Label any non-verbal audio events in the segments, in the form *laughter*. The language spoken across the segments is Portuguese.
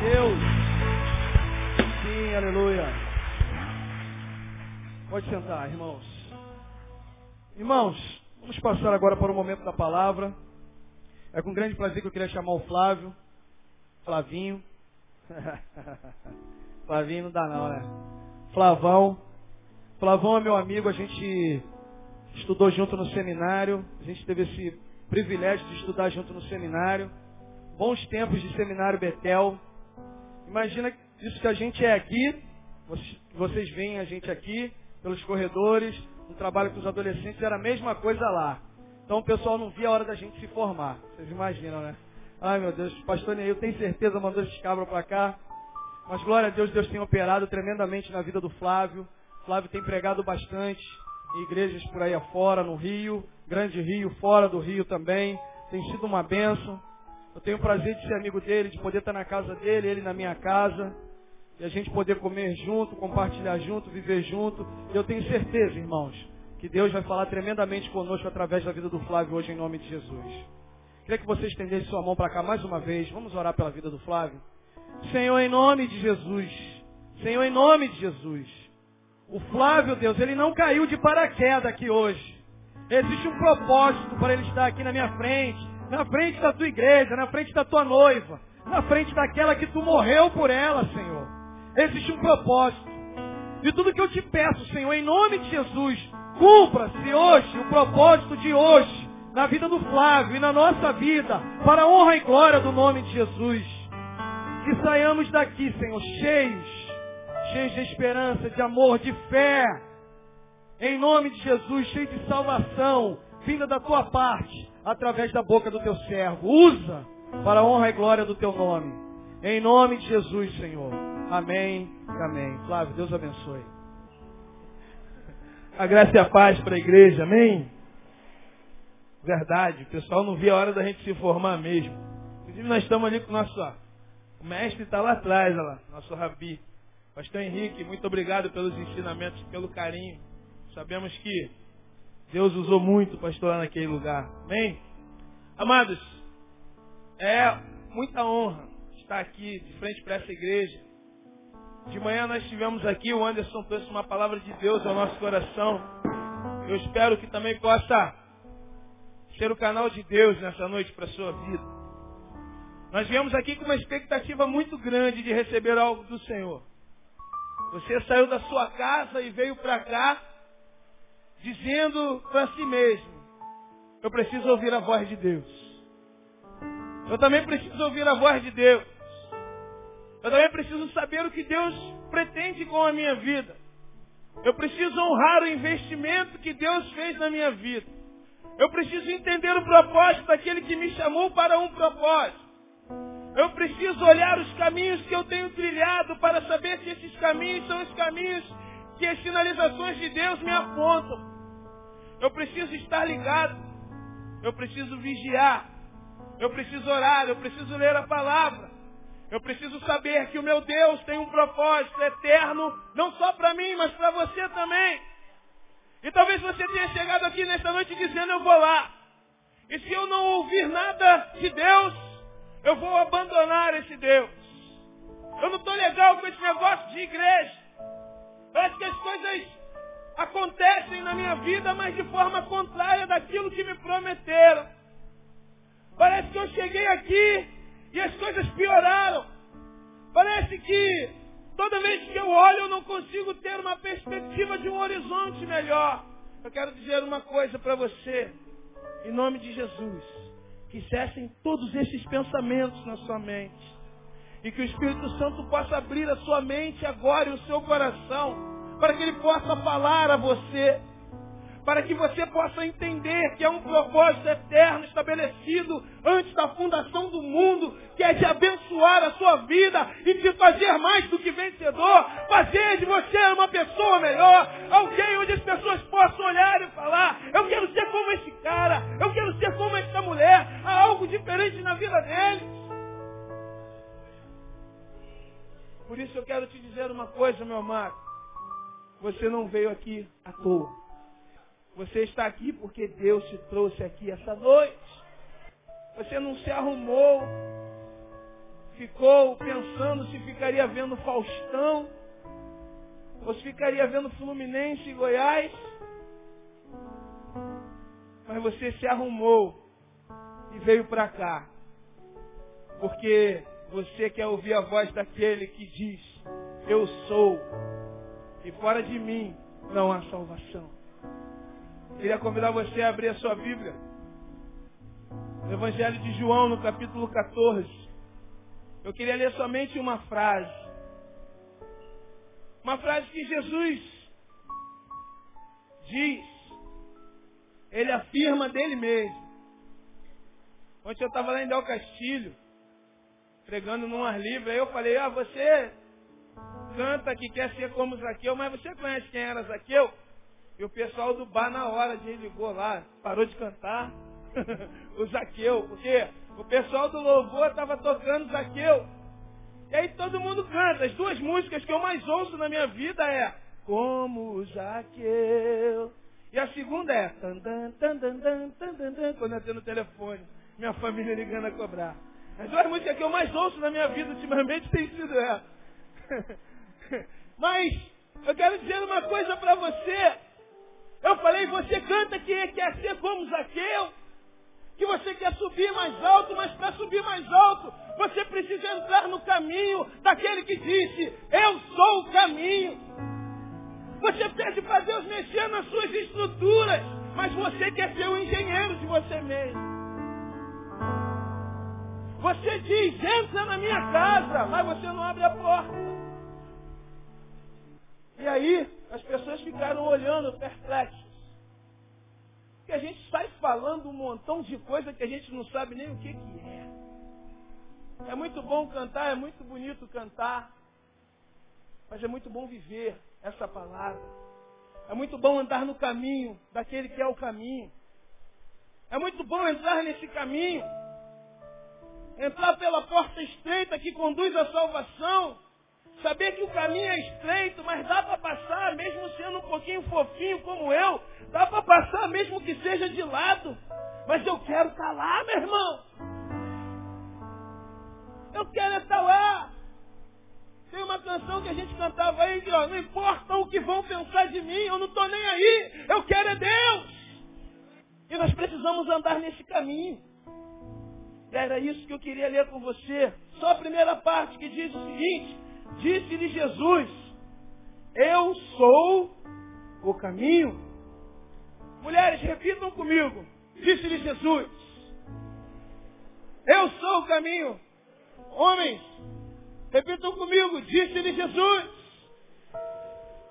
Deus. Sim, aleluia. Pode sentar, irmãos. Irmãos, vamos passar agora para o momento da palavra. É com grande prazer que eu queria chamar o Flávio. Flavinho. *laughs* Flavinho não dá não, né? Flavão. Flavão é meu amigo, a gente estudou junto no seminário. A gente teve esse privilégio de estudar junto no seminário. Bons tempos de seminário Betel. Imagina isso que a gente é aqui. Vocês veem a gente aqui pelos corredores. Um trabalho com os adolescentes era a mesma coisa lá. Então o pessoal não via a hora da gente se formar. Vocês imaginam, né? Ai meu Deus, pastor Neil, tenho certeza, mandou esses cabras para cá. Mas glória a Deus, Deus tem operado tremendamente na vida do Flávio. Flávio tem pregado bastante em igrejas por aí afora, no Rio, Grande Rio, fora do Rio também. Tem sido uma benção. Eu tenho o prazer de ser amigo dele, de poder estar na casa dele, ele na minha casa. E a gente poder comer junto, compartilhar junto, viver junto. E eu tenho certeza, irmãos, que Deus vai falar tremendamente conosco através da vida do Flávio hoje em nome de Jesus. Queria que você estendesse sua mão para cá mais uma vez. Vamos orar pela vida do Flávio. Senhor, em nome de Jesus. Senhor, em nome de Jesus. O Flávio, Deus, ele não caiu de paraquedas aqui hoje. Existe um propósito para ele estar aqui na minha frente, na frente da tua igreja, na frente da tua noiva, na frente daquela que tu morreu por ela, Senhor. Existe um propósito. E tudo que eu te peço, Senhor, em nome de Jesus, cumpra-se hoje, o propósito de hoje, na vida do Flávio e na nossa vida, para a honra e glória do nome de Jesus. Que saiamos daqui, Senhor, cheios, cheios de esperança, de amor, de fé, em nome de Jesus, cheio de salvação, vinda da tua parte, através da boca do teu servo. Usa para a honra e glória do teu nome. Em nome de Jesus, Senhor. Amém amém. Flávio, Deus abençoe. A graça e a paz para a igreja, amém? Verdade, o pessoal não via a hora da gente se formar mesmo. Inclusive nós estamos ali com o nosso, o mestre está lá atrás, olha lá, nosso rabi. Pastor Henrique, muito obrigado pelos ensinamentos, pelo carinho. Sabemos que Deus usou muito pastor lá naquele lugar. Amém? Amados, é muita honra estar aqui de frente para essa igreja. De manhã nós estivemos aqui, o Anderson trouxe uma palavra de Deus ao nosso coração. Eu espero que também possa ser o canal de Deus nessa noite para a sua vida. Nós viemos aqui com uma expectativa muito grande de receber algo do Senhor. Você saiu da sua casa e veio para cá dizendo para si mesmo: Eu preciso ouvir a voz de Deus. Eu também preciso ouvir a voz de Deus. Eu também preciso saber o que Deus pretende com a minha vida. Eu preciso honrar o investimento que Deus fez na minha vida. Eu preciso entender o propósito daquele que me chamou para um propósito. Eu preciso olhar os caminhos que eu tenho trilhado para saber se esses caminhos são os caminhos que as sinalizações de Deus me apontam. Eu preciso estar ligado. Eu preciso vigiar. Eu preciso orar. Eu preciso ler a palavra. Eu preciso saber que o meu Deus tem um propósito eterno, não só para mim, mas para você também. E talvez você tenha chegado aqui nesta noite dizendo, eu vou lá. E se eu não ouvir nada de Deus, eu vou abandonar esse Deus. Eu não estou legal com esse negócio de igreja. Parece que as coisas acontecem na minha vida, mas de forma contrária daquilo que me prometeram. Parece que eu cheguei aqui e as coisas pioraram. Parece que toda vez que eu olho eu não consigo ter uma perspectiva de um horizonte melhor. Eu quero dizer uma coisa para você, em nome de Jesus, que cessem todos esses pensamentos na sua mente. E que o Espírito Santo possa abrir a sua mente agora e o seu coração para que Ele possa falar a você, para que você possa entender que é um propósito eterno estabelecido antes da fundação do mundo, que é de abençoar a sua vida e de fazer mais do que vencedor, fazer de você uma pessoa melhor, alguém onde as pessoas possam olhar e falar, eu quero ser como esse cara, eu quero ser como essa mulher, há algo diferente na vida deles. Por isso eu quero te dizer uma coisa, meu amado. Você não veio aqui à toa. Você está aqui porque Deus te trouxe aqui essa noite. Você não se arrumou. ficou pensando se ficaria vendo Faustão, ou se ficaria vendo Fluminense e Goiás. Mas você se arrumou e veio para cá. Porque você quer ouvir a voz daquele que diz, eu sou, e fora de mim não há salvação. Queria convidar você a abrir a sua Bíblia. No Evangelho de João, no capítulo 14. Eu queria ler somente uma frase. Uma frase que Jesus diz. Ele afirma dele mesmo. Ontem eu estava lá em Del Castilho, pregando num ar livre, aí eu falei, ah, você canta que quer ser como Zaqueu, mas você conhece quem era Zaqueu? E o pessoal do bar na hora desligou lá, parou de cantar *laughs* o Zaqueu, porque o pessoal do louvor estava tocando Zaqueu. E aí todo mundo canta. As duas músicas que eu mais ouço na minha vida é Como Zaqueu. E a segunda é tandan, tandan, tandan, quando eu tenho no telefone, minha família ligando a cobrar. As duas músicas que eu mais ouço na minha vida ultimamente tem sido essa. *laughs* Mas eu quero dizer uma coisa para você. Eu falei, você canta que quer ser como Zaqueu, que você quer subir mais alto, mas para subir mais alto, você precisa entrar no caminho daquele que disse, eu sou o caminho. Você pede para Deus mexer nas suas estruturas, mas você quer ser o engenheiro de você mesmo. Você diz, entra na minha casa, mas você não abre a porta. E aí, as pessoas ficaram olhando perplexas. Porque a gente sai falando um montão de coisa que a gente não sabe nem o que, que é. É muito bom cantar, é muito bonito cantar. Mas é muito bom viver essa palavra. É muito bom andar no caminho daquele que é o caminho. É muito bom entrar nesse caminho. Entrar pela porta estreita que conduz à salvação. Saber que o caminho é estreito, mas dá para passar, mesmo sendo um pouquinho fofinho como eu, dá para passar mesmo que seja de lado. Mas eu quero estar tá lá, meu irmão. Eu quero estar tá lá. Tem uma canção que a gente cantava aí, que ó, não importa o que vão pensar de mim, eu não estou nem aí, eu quero é Deus. E nós precisamos andar nesse caminho. Era isso que eu queria ler com você. Só a primeira parte que diz o seguinte, Disse-lhe Jesus, eu sou o caminho. Mulheres, repitam comigo. Disse-lhe Jesus, eu sou o caminho. Homens, repitam comigo. Disse-lhe Jesus,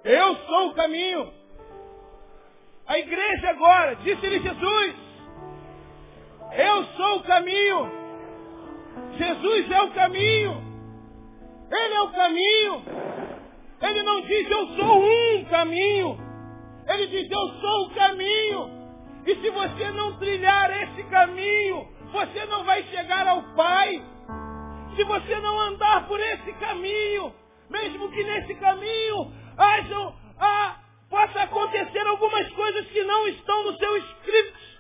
eu sou o caminho. A igreja agora, disse-lhe Jesus, eu sou o caminho. Jesus é o caminho. Ele é o caminho. Ele não diz eu sou um caminho. Ele diz eu sou o caminho. E se você não trilhar esse caminho, você não vai chegar ao Pai. Se você não andar por esse caminho, mesmo que nesse caminho hajam, ah, possa acontecer algumas coisas que não estão no seu script.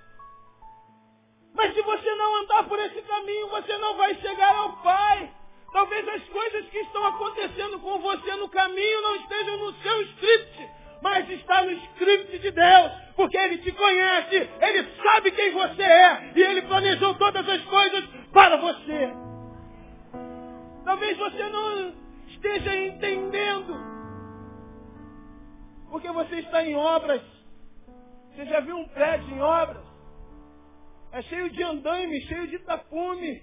Mas se você não andar por esse caminho, você não vai chegar ao Pai. Talvez as coisas que estão acontecendo com você no caminho não estejam no seu script, mas está no script de Deus, porque Ele te conhece, Ele sabe quem você é, e Ele planejou todas as coisas para você. Talvez você não esteja entendendo, porque você está em obras. Você já viu um prédio em obras? É cheio de andaime, cheio de tapume,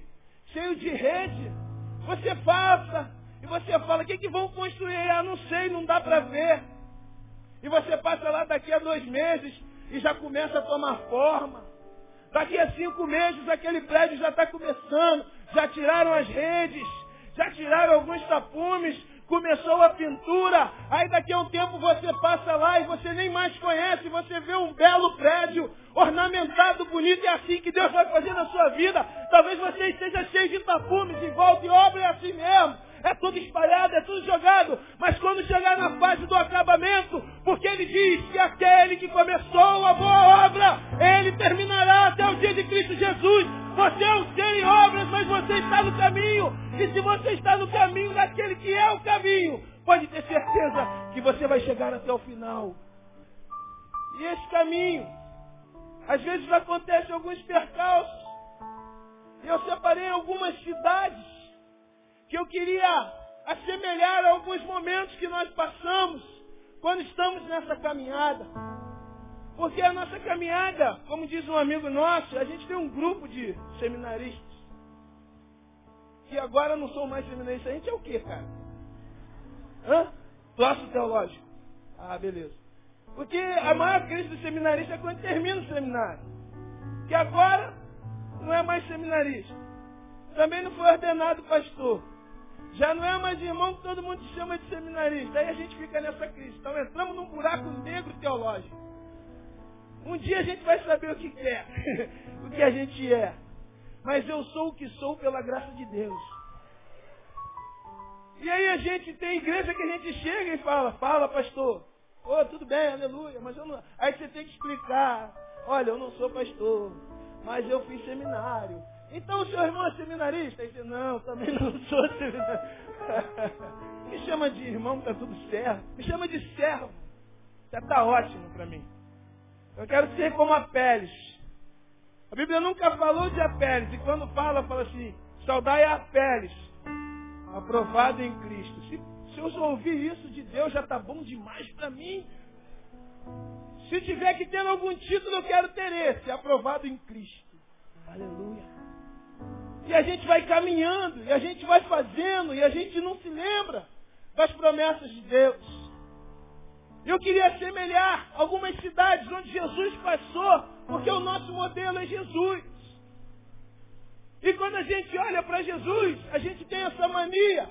cheio de rede. Você passa e você fala, o que, que vão construir? Ah, não sei, não dá para ver. E você passa lá daqui a dois meses e já começa a tomar forma. Daqui a cinco meses aquele prédio já está começando. Já tiraram as redes, já tiraram alguns tapumes, começou a pintura, aí daqui a um tempo você passa lá e você nem mais conhece, você vê um belo prédio, ornamentado, bonito, é assim que Deus vai fazer na sua vida. Talvez você esteja cheio de tapumes em volta e obra é assim mesmo. É tudo espalhado, é tudo jogado. Mas quando chegar na fase do acabamento, porque ele diz que aquele que começou a boa obra, ele terminará até o dia de Cristo Jesus. Você é um ser em obras, mas você está no caminho. E se você está no caminho daquele que é o caminho, pode ter certeza que você vai chegar até o final. E esse caminho, às vezes acontecem alguns percalços. Eu separei algumas cidades que eu queria assemelhar a alguns momentos que nós passamos quando estamos nessa caminhada. Porque a nossa caminhada, como diz um amigo nosso, a gente tem um grupo de seminaristas. Que agora não são mais seminaristas. A gente é o quê, cara? Hã? Troço teológico. Ah, beleza. Porque a maior crise do seminarista é quando termina o seminário. Que agora não é mais seminarista. Também não foi ordenado pastor. Já não é mais irmão que todo mundo chama de seminarista. Aí a gente fica nessa crise. Então entramos num buraco negro teológico. Um dia a gente vai saber o que é, *laughs* o que a gente é. Mas eu sou o que sou pela graça de Deus. E aí a gente tem igreja que a gente chega e fala, fala pastor. Oh, tudo bem, aleluia, mas eu não. Aí você tem que explicar. Olha, eu não sou pastor mas eu fiz seminário. Então o seu irmão é seminarista? Ele disse, não, também não sou seminarista. *laughs* Me chama de irmão, está tudo certo. Me chama de servo. Já está ótimo para mim. Eu quero ser como Apeles. A Bíblia nunca falou de Apeles. E quando fala, fala assim, saudai a Apeles, aprovado em Cristo. Se, se eu ouvir isso de Deus, já está bom demais para mim. Se tiver que ter algum título, eu quero ter esse, aprovado em Cristo. Aleluia. E a gente vai caminhando, e a gente vai fazendo, e a gente não se lembra das promessas de Deus. Eu queria assemelhar algumas cidades onde Jesus passou, porque o nosso modelo é Jesus. E quando a gente olha para Jesus, a gente tem essa mania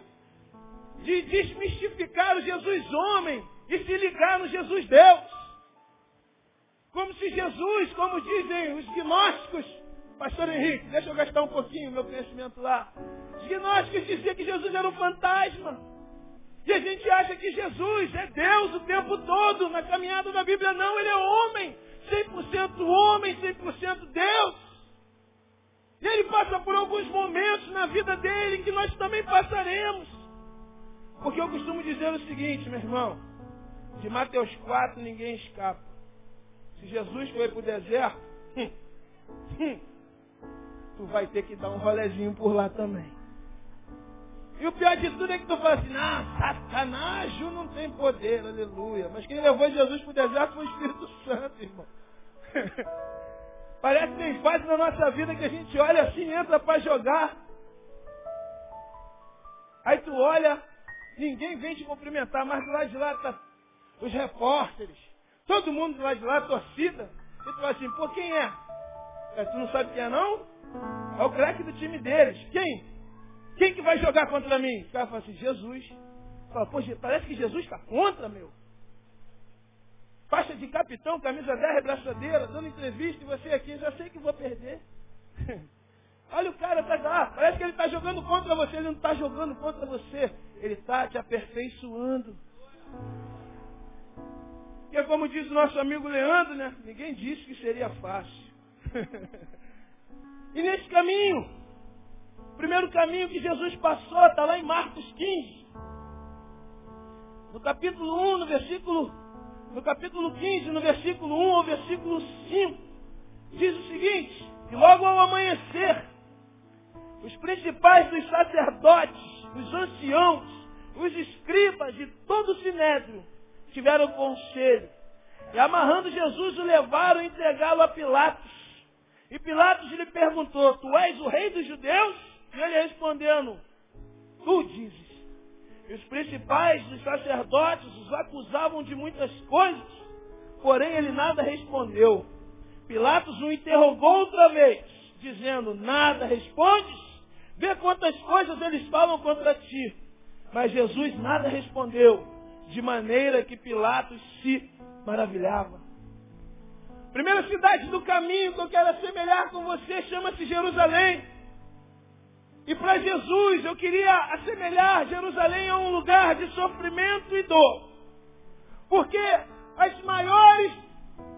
de desmistificar o Jesus homem e se ligar no Jesus Deus. Como se Jesus, como dizem os gnósticos, Pastor Henrique, deixa eu gastar um pouquinho meu conhecimento lá. Os gnósticos diziam que Jesus era um fantasma. E a gente acha que Jesus é Deus o tempo todo. Na caminhada da Bíblia, não, ele é homem. 100% homem, 100% Deus. E ele passa por alguns momentos na vida dele que nós também passaremos. Porque eu costumo dizer o seguinte, meu irmão. De Mateus 4 ninguém escapa. Se Jesus foi para o deserto, *laughs* hum, hum, tu vai ter que dar um rolezinho por lá também. E o pior de tudo é que tu fala assim, ah, Satanás não tem poder, aleluia. Mas quem levou Jesus para o deserto foi o Espírito Santo, irmão. *laughs* Parece que tem fase na nossa vida que a gente olha assim, entra para jogar. Aí tu olha, ninguém vem te cumprimentar, mas do lado de lá tá os repórteres, Todo mundo do lado de lá, torcida. E tu fala assim, pô, quem é? Tu não sabe quem é não? É o craque do time deles. Quem? Quem que vai jogar contra mim? O cara fala assim, Jesus. Fala, pô, parece que Jesus está contra, meu. Faixa de capitão, camisa 10, braçadeira, dando entrevista, e você aqui, já sei que vou perder. *laughs* Olha o cara, tá lá, parece que ele está jogando contra você, ele não está jogando contra você. Ele está te aperfeiçoando. Porque como diz o nosso amigo Leandro, né? Ninguém disse que seria fácil. *laughs* e nesse caminho, o primeiro caminho que Jesus passou está lá em Marcos 15. No capítulo 1, no versículo, no capítulo 15, no versículo 1 ao versículo 5, diz o seguinte, que logo ao amanhecer, os principais dos sacerdotes, os anciãos, os escribas de todo o sinédrio, tiveram conselho. E amarrando Jesus, o levaram e entregá-lo a Pilatos. E Pilatos lhe perguntou, tu és o rei dos judeus? E ele respondendo, tu dizes. E os principais dos sacerdotes os acusavam de muitas coisas, porém ele nada respondeu. Pilatos o interrogou outra vez, dizendo, nada respondes? Vê quantas coisas eles falam contra ti. Mas Jesus nada respondeu de maneira que Pilatos se maravilhava. Primeira cidade do caminho que eu quero assemelhar com você chama-se Jerusalém. E para Jesus eu queria assemelhar Jerusalém a um lugar de sofrimento e dor. Porque as maiores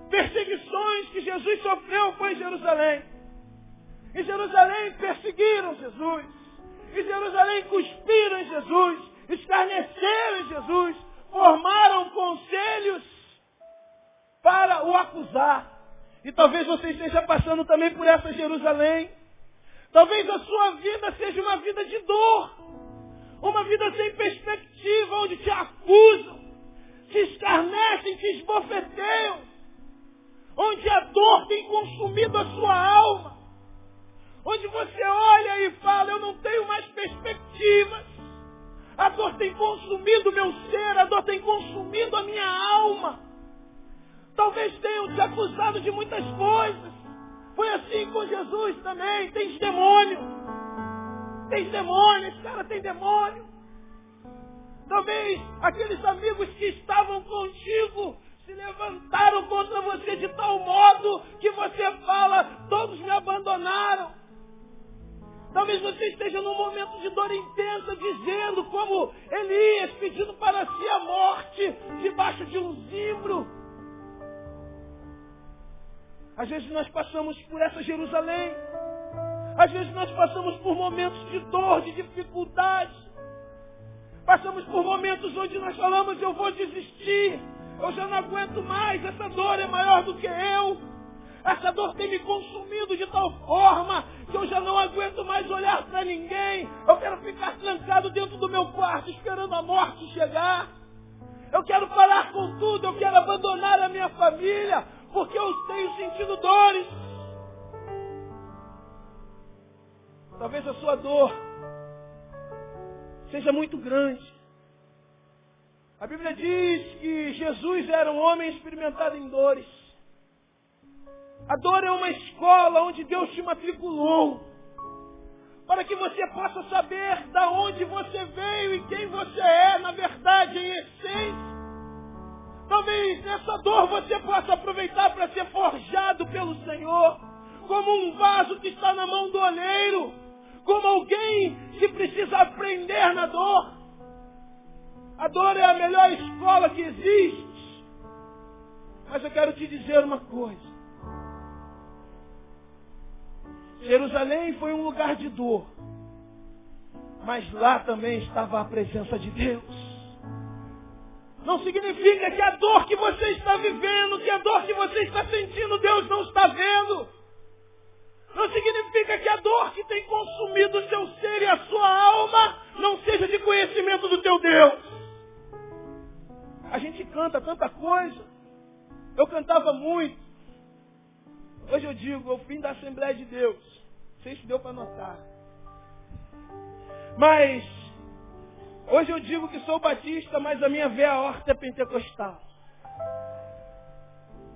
perseguições que Jesus sofreu foi em Jerusalém. Em Jerusalém perseguiram Jesus. Em Jerusalém cuspiram em Jesus. Escarneceram em Jesus. Formaram conselhos para o acusar. E talvez você esteja passando também por essa Jerusalém. Talvez a sua vida seja uma vida de dor. Uma vida sem perspectiva, onde te acusam, te escarnecem, te esbofeteiam. Onde a dor tem consumido a sua alma. Onde você olha e fala, eu não tenho mais perspectivas. A dor tem consumido meu ser, a dor tem consumido a minha alma. Talvez tenham te acusado de muitas coisas. Foi assim com Jesus também. Tem demônio. Tem demônio. Esse cara tem demônio. Talvez aqueles amigos que estavam contigo se levantaram contra você de tal modo que você fala, todos me abandonaram. Talvez você esteja num momento de dor intensa, dizendo como Elias, pedindo para si Às vezes nós passamos por essa Jerusalém. Às vezes nós passamos por momentos de dor, de dificuldade. Passamos por momentos onde nós falamos, eu vou desistir. Eu já não aguento mais, essa dor é maior do que eu. Essa dor tem me consumido de tal forma que eu já não aguento mais olhar para ninguém. Eu quero ficar trancado dentro do meu quarto esperando a morte chegar. Eu quero parar com tudo, eu quero abandonar a minha família, porque eu tenho sentido dores. Talvez a sua dor seja muito grande. A Bíblia diz que Jesus era um homem experimentado em dores. A dor é uma escola onde Deus te matriculou. Para que você possa saber da onde você veio e quem você é, na verdade, em essência. Talvez nessa dor você possa aproveitar para ser forjado pelo Senhor, como um vaso que está na mão do oleiro, como alguém que precisa aprender na dor. A dor é a melhor escola que existe. Mas eu quero te dizer uma coisa. Jerusalém foi um lugar de dor. Mas lá também estava a presença de Deus. Não significa que a dor que você está vivendo, que a dor que você está sentindo, Deus não está vendo. Não significa que a dor que tem consumido o seu ser e a sua alma não seja de conhecimento do teu Deus. A gente canta tanta coisa. Eu cantava muito. Hoje eu digo, é o fim da Assembleia de Deus. Não sei se deu para notar. Mas Hoje eu digo que sou batista, mas a minha veia horta é pentecostal.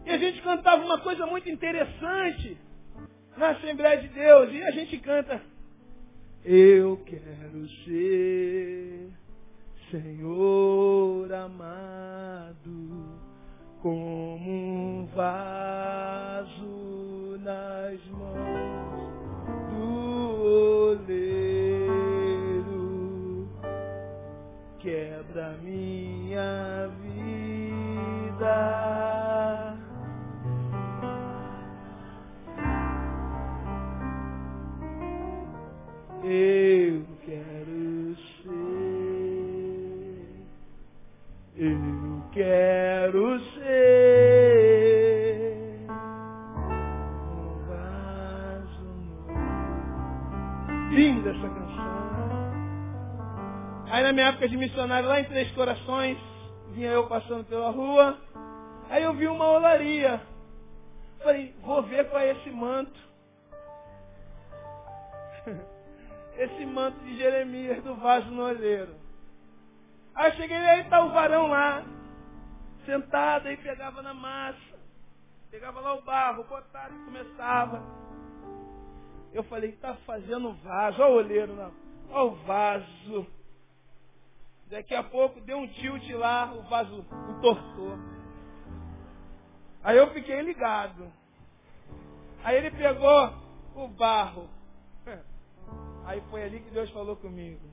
E a gente cantava uma coisa muito interessante na Assembleia de Deus. E a gente canta. Eu quero ser Senhor amado, como um vaso nas mãos quebra minha vida. Aí na minha época de missionário, lá em Três Corações, vinha eu passando pela rua, aí eu vi uma olaria. Falei, vou ver qual é esse manto. *laughs* esse manto de Jeremias do vaso no olheiro. Aí cheguei aí tá o varão lá, sentado aí pegava na massa, pegava lá o barro, botava e começava. Eu falei, tá fazendo vaso, olha o olheiro, não. Olha o vaso. Daqui a pouco deu um tilt lá, o vaso entortou. Aí eu fiquei ligado. Aí ele pegou o barro. *laughs* Aí foi ali que Deus falou comigo.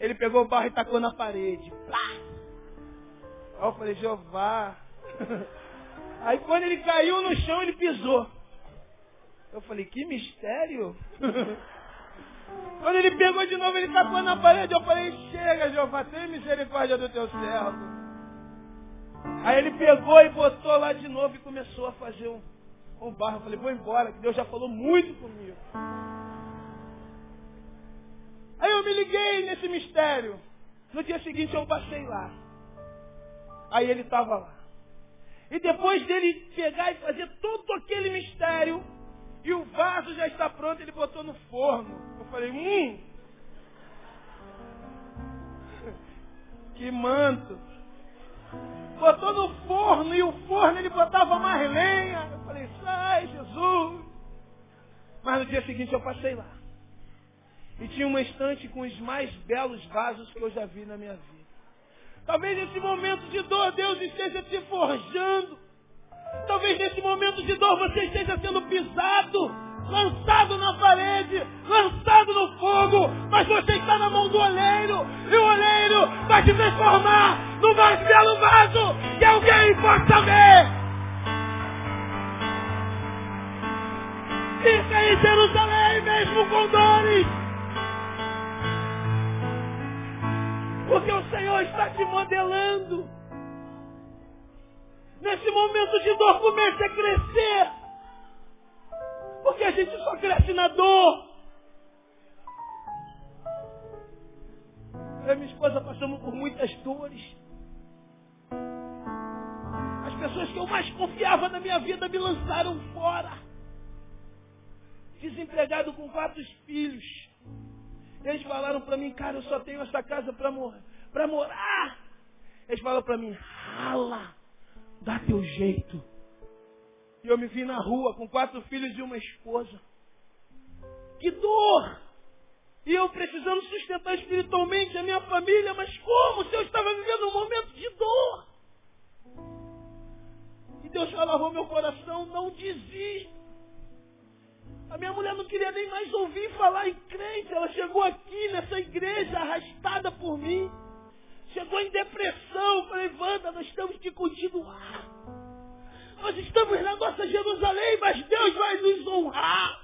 Ele pegou o barro e tacou na parede. Aí eu falei, Jeová. *laughs* Aí quando ele caiu no chão, ele pisou. Eu falei, que mistério. *laughs* Quando ele pegou de novo, ele tacou na parede. Eu falei, chega, Jeová, tem misericórdia do teu servo. Aí ele pegou e botou lá de novo e começou a fazer um, um barro. Eu falei, vou embora, que Deus já falou muito comigo. Aí eu me liguei nesse mistério. No dia seguinte eu passei lá. Aí ele estava lá. E depois dele pegar e fazer todo aquele mistério, e o vaso já está pronto, ele botou no forno. Eu falei, hum, *laughs* que manto. Botou no forno e o forno ele botava mais lenha. Eu falei, sai Jesus. Mas no dia seguinte eu passei lá. E tinha uma estante com os mais belos vasos que eu já vi na minha vida. Talvez nesse momento de dor Deus esteja te forjando. Talvez nesse momento de dor você esteja sendo pisado, lançado na parede, lançado no fogo, mas você está na mão do oleiro, e o oleiro vai te transformar no mais belo vaso que alguém possa ver. Fica em Jerusalém mesmo com dores. Porque o Senhor está te modelando. Nesse momento de dor, comece a crescer. Porque a gente só cresce na dor. Eu e minha esposa passamos por muitas dores. As pessoas que eu mais confiava na minha vida me lançaram fora. Desempregado com quatro filhos. Eles falaram para mim, cara, eu só tenho essa casa para para morar. Eles falaram para mim, rala, dá teu jeito. E eu me vi na rua com quatro filhos e uma esposa. Que dor! E eu precisando sustentar espiritualmente a minha família, mas como se eu estava vivendo um momento de dor? E Deus falava ao meu coração, não desista. A minha mulher não queria nem mais ouvir falar em crente. Ela chegou aqui nessa igreja arrastada por mim. Chegou em depressão. Falei, Wanda, nós estamos te continuar. Nós estamos na nossa Jerusalém, mas Deus vai nos honrar.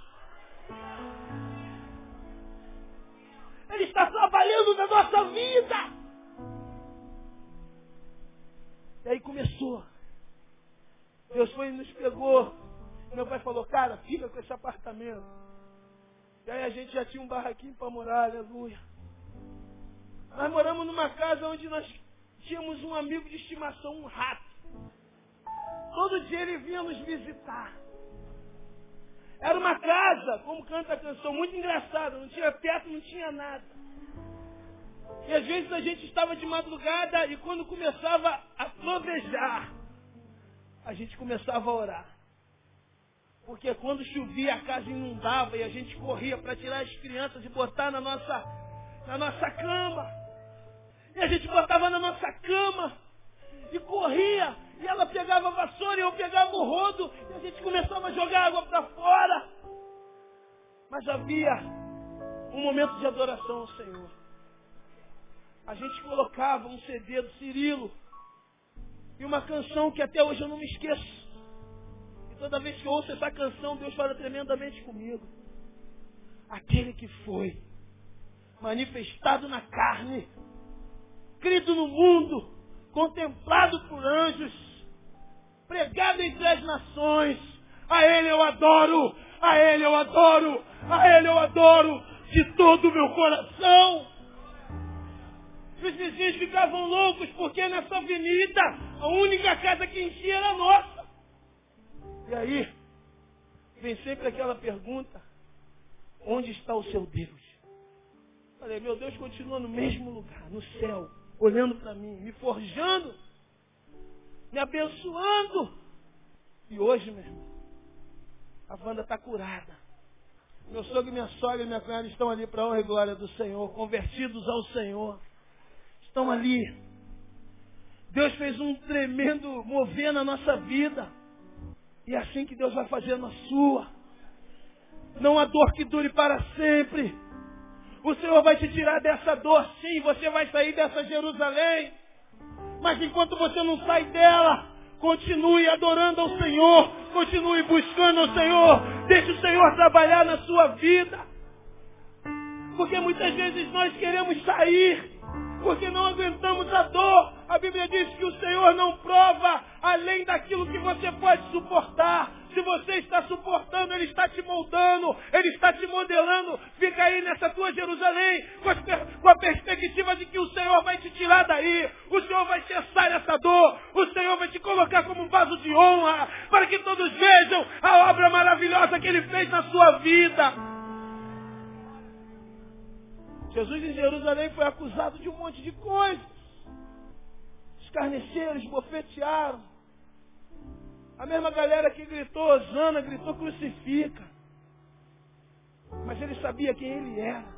Ele está trabalhando na nossa vida. E aí começou. Deus foi e nos pegou meu pai falou, cara, fica com esse apartamento. E aí a gente já tinha um barraquinho para morar, aleluia. Nós moramos numa casa onde nós tínhamos um amigo de estimação, um rato. Todo dia ele vinha nos visitar. Era uma casa, como canta a canção, muito engraçada. Não tinha teto, não tinha nada. E às vezes a gente estava de madrugada e quando começava a trovejar, a gente começava a orar. Porque quando chovia a casa inundava e a gente corria para tirar as crianças e botar na nossa, na nossa cama. E a gente botava na nossa cama e corria. E ela pegava a vassoura e eu pegava o rodo e a gente começava a jogar água para fora. Mas havia um momento de adoração ao Senhor. A gente colocava um CD do Cirilo e uma canção que até hoje eu não me esqueço. Toda vez que eu ouço essa canção, Deus fala tremendamente comigo. Aquele que foi manifestado na carne, crido no mundo, contemplado por anjos, pregado entre as nações, a Ele eu adoro, a Ele eu adoro, a Ele eu adoro de todo o meu coração. Os vizinhos ficavam loucos porque nessa avenida a única casa que enchia era nossa. E aí, vem sempre aquela pergunta: onde está o seu Deus? Falei, meu Deus continua no mesmo lugar, no céu, olhando para mim, me forjando, me abençoando. E hoje, meu irmão, a Wanda está curada. Meu sogro, minha sogra e minha cunhada estão ali para a honra e glória do Senhor, convertidos ao Senhor. Estão ali. Deus fez um tremendo mover na nossa vida. E é assim que Deus vai fazer na sua. Não há dor que dure para sempre. O Senhor vai te tirar dessa dor, sim. Você vai sair dessa Jerusalém. Mas enquanto você não sai dela, continue adorando ao Senhor. Continue buscando ao Senhor. Deixe o Senhor trabalhar na sua vida. Porque muitas vezes nós queremos sair. Porque não aguentamos a dor. A Bíblia diz que o Senhor não prova além daquilo que você pode suportar. Se você está suportando, Ele está te moldando, Ele está te modelando. Fica aí nessa tua Jerusalém, com a, com a perspectiva de que o Senhor vai te tirar daí, o Senhor vai cessar essa dor, o Senhor vai te colocar como um vaso de honra, para que todos vejam a obra maravilhosa que Ele fez na sua vida. Jesus em Jerusalém foi acusado de um monte de coisas. Escarneceram, esbofetearam. A mesma galera que gritou Osana, gritou crucifica. Mas ele sabia quem ele era.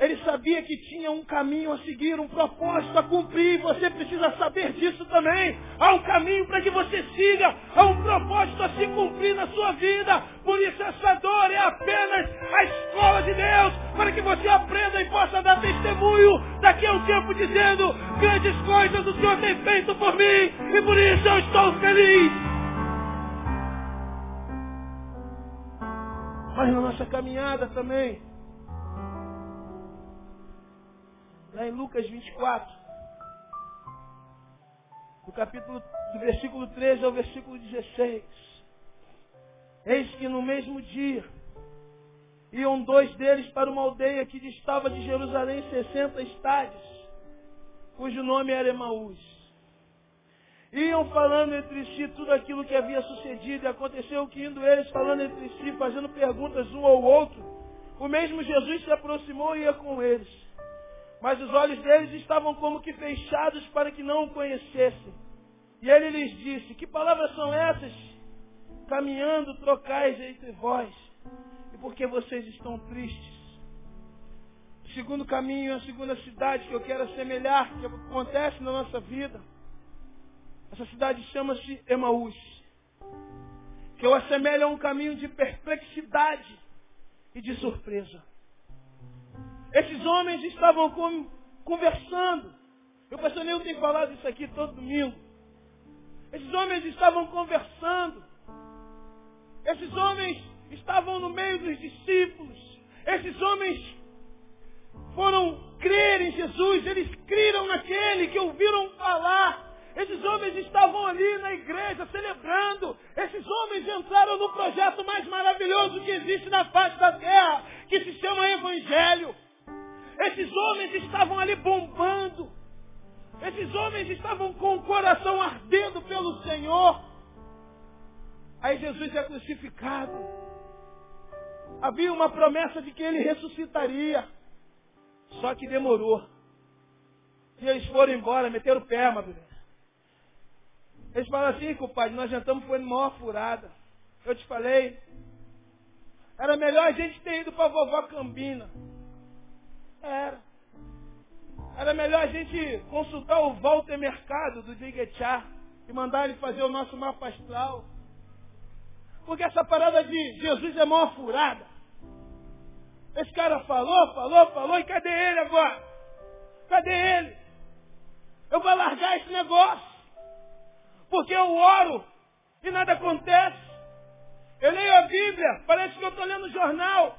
Ele sabia que tinha um caminho a seguir, um propósito a cumprir. Você precisa saber disso também. Há um caminho para que você siga. Há um propósito a se cumprir na sua vida. Por isso essa dor é apenas a escola de Deus. Para que você aprenda e possa dar testemunho daqui a um tempo dizendo grandes coisas o Senhor tem feito por mim. E por isso eu estou feliz. Mas na nossa caminhada também lá em Lucas 24, do capítulo do versículo 13 ao versículo 16. Eis que no mesmo dia iam dois deles para uma aldeia que distava de Jerusalém 60 estádios, cujo nome era Emaús. Iam falando entre si tudo aquilo que havia sucedido, e aconteceu que indo eles falando entre si, fazendo perguntas um ao outro, o mesmo Jesus se aproximou e ia com eles. Mas os olhos deles estavam como que fechados para que não o conhecessem. E ele lhes disse: Que palavras são essas? Caminhando, trocais entre vós. E por que vocês estão tristes? O segundo caminho, a segunda cidade que eu quero assemelhar, que acontece na nossa vida. Essa cidade chama-se Emaús. Que eu assemelho a um caminho de perplexidade e de surpresa. Esses homens estavam conversando. Eu pastor Neil tem falado isso aqui todo domingo. Esses homens estavam conversando. Esses homens estavam no meio dos discípulos. Esses homens foram crer em Jesus. Eles creram naquele que ouviram falar. Esses homens estavam ali na igreja celebrando. Esses homens entraram no projeto mais maravilhoso que existe na face da terra, que se chama Evangelho. Esses homens estavam ali bombando. Esses homens estavam com o coração ardendo pelo Senhor. Aí Jesus é crucificado. Havia uma promessa de que ele ressuscitaria. Só que demorou. E eles foram embora, meteram o pé, meu Eles falaram assim, compadre, nós jantamos foi maior furada. Eu te falei. Era melhor a gente ter ido para a vovó Cambina. Era. Era melhor a gente consultar o Walter Mercado do Diguechá e mandar ele fazer o nosso mapa astral. Porque essa parada de Jesus é mó furada. Esse cara falou, falou, falou, e cadê ele agora? Cadê ele? Eu vou largar esse negócio. Porque eu oro e nada acontece. Eu leio a Bíblia, parece que eu estou lendo jornal.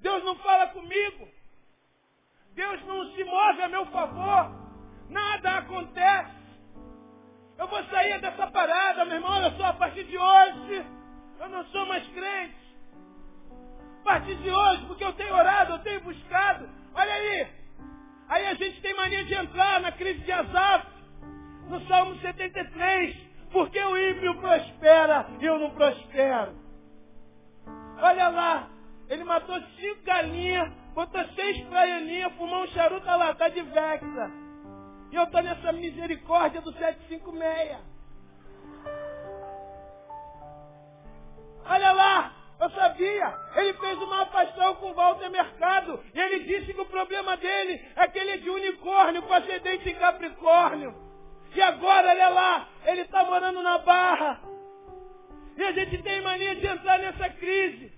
Deus não fala comigo. Deus não se move a meu favor. Nada acontece. Eu vou sair dessa parada, meu irmão. Olha só, a partir de hoje, eu não sou mais crente. A partir de hoje, porque eu tenho orado, eu tenho buscado. Olha aí. Aí a gente tem mania de entrar na crise de Azaf. No Salmo 73. Porque o ímpio prospera e eu não prospero. Olha lá. Ele matou cinco galinhas botou seis praianinhas, fumou um charuto lá, tá de vexa. E eu estou nessa misericórdia do 756. Olha lá, eu sabia. Ele fez uma afastão com Walter Mercado. E ele disse que o problema dele é que ele é de unicórnio, com ascendente em Capricórnio. E agora, olha lá, ele está morando na Barra. E a gente tem mania de entrar nessa crise.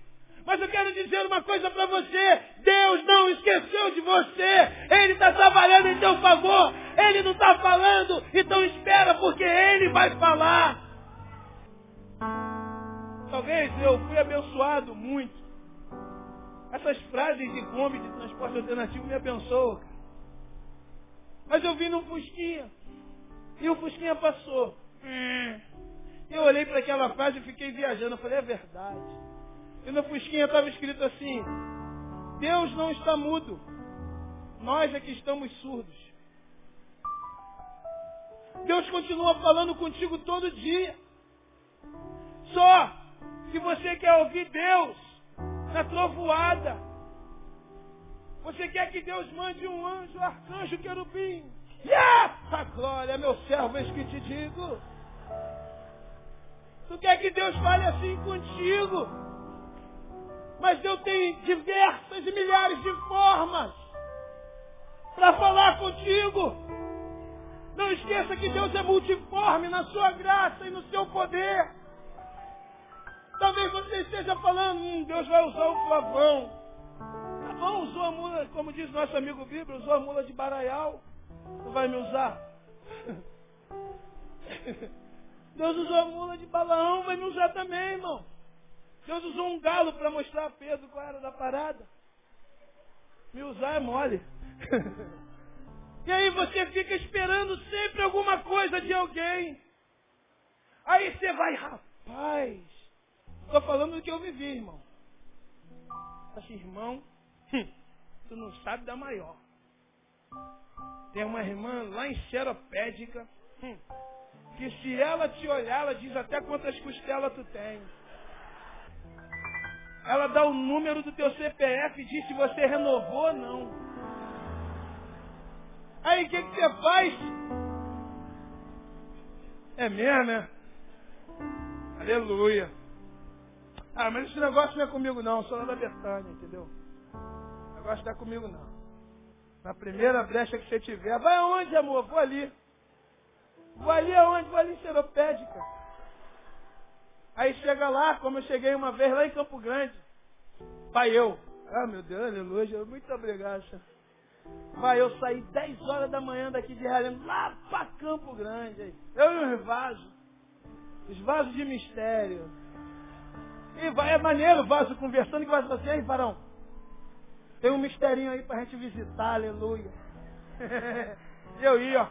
Mas eu quero dizer uma coisa para você. Deus não esqueceu de você. Ele está trabalhando em teu favor. Ele não está falando. Então espera, porque Ele vai falar. Talvez eu fui abençoado muito. Essas frases de Kombi de transporte alternativo me abençoam. Mas eu vim num Fusquinha. E o Fusquinha passou. Hum. Eu olhei para aquela frase e fiquei viajando. Eu falei, é verdade. E no Fusquinha estava escrito assim: Deus não está mudo. Nós é que estamos surdos. Deus continua falando contigo todo dia. Só que você quer ouvir Deus na trovoada. Você quer que Deus mande um anjo, arcanjo, querubim. A glória, meu servo, eis que te digo. Tu quer que Deus fale assim contigo? Mas Deus tem diversas e milhares de formas para falar contigo. Não esqueça que Deus é multiforme na sua graça e no seu poder. Talvez você esteja falando, hum, Deus vai usar o Flavão. Flavão usou a mula, como diz nosso amigo Bíblia, usou a mula de Baraial. Não vai me usar? *laughs* Deus usou a mula de Balaão, vai me usar também, irmão. Deus usou um galo para mostrar a Pedro qual era da parada. Me usar é mole. *laughs* e aí você fica esperando sempre alguma coisa de alguém. Aí você vai, rapaz. Estou falando do que eu vivi, irmão. Mas, irmão, hum, tu não sabe da maior. Tem uma irmã lá em Seropédica. Hum, que se ela te olhar, ela diz até quantas costelas tu tem. Ela dá o número do teu CPF e diz se você renovou ou não. Aí o que, que você faz? É mesmo, né? Aleluia. Ah, mas esse negócio não é comigo não, sou lá da Betânia, entendeu? O negócio não é comigo não. Na primeira brecha que você tiver, vai aonde, amor? Vou ali. Vou ali aonde? Vou ali em Seropédica. Aí chega lá, como eu cheguei uma vez lá em Campo Grande. Vai eu. Ah, meu Deus, aleluia. Muito obrigado, senhor. Vai eu sair 10 horas da manhã daqui de Realengo, lá para Campo Grande. Eu e os vasos. Os vasos de mistério. E vai, é maneiro o vaso conversando que vai assim, aí, varão. Tem um misterinho aí pra gente visitar, aleluia. *laughs* eu ia, ó.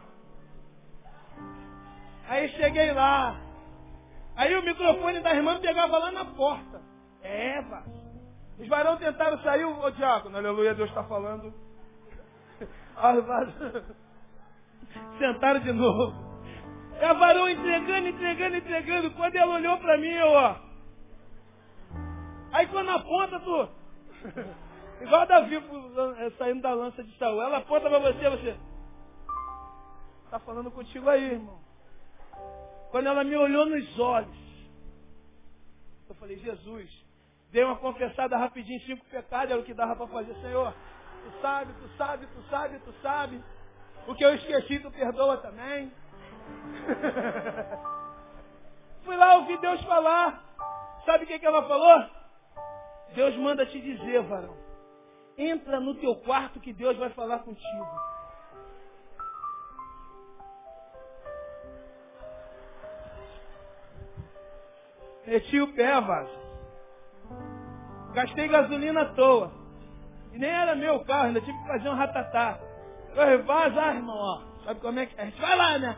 Aí cheguei lá. Aí o microfone da irmã pegava lá na porta. É, vá. Os varão tentaram sair, o diácono, aleluia, Deus está falando. *laughs* Sentaram de novo. E a varão entregando, entregando, entregando. Quando ela olhou para mim, eu, ó. Aí quando aponta, tu. *laughs* Igual Davi eh, saindo da lança de Saul. Ela aponta para você, você. Está falando contigo aí, irmão. Quando ela me olhou nos olhos, eu falei, Jesus, dei uma confessada rapidinho, cinco pecados, era o que dava para fazer, Senhor. Tu sabe, tu sabe, tu sabe, tu sabe. O que eu esqueci, tu perdoa também. *laughs* Fui lá ouvir Deus falar. Sabe o que, que ela falou? Deus manda te dizer, varão. Entra no teu quarto que Deus vai falar contigo. Meti o pé, vaso. Gastei gasolina à toa. E nem era meu carro, ainda tive que fazer um ratatá. Eu vaza, ah, irmão, ó. Sabe como é que é? A gente vai lá, né?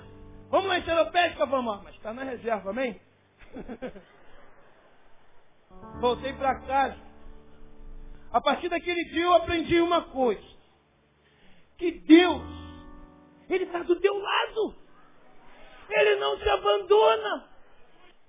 Vamos lá em Seropédica, vamos, ó. Mas está na reserva, amém? *laughs* Voltei para casa. A partir daquele dia eu aprendi uma coisa. Que Deus, Ele está do teu lado. Ele não te abandona.